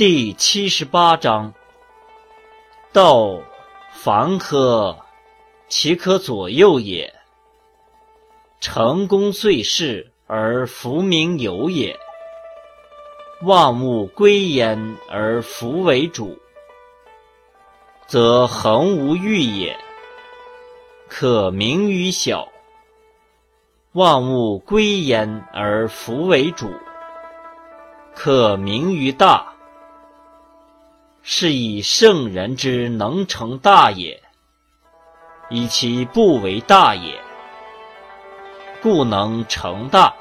第七十八章：道，凡科，其可左右也。成功遂事而弗名有也。万物归焉而弗为主，则恒无欲也。可名于小。万物归焉而弗为主，可名于大。是以圣人之能成大也，以其不为大也，故能成大。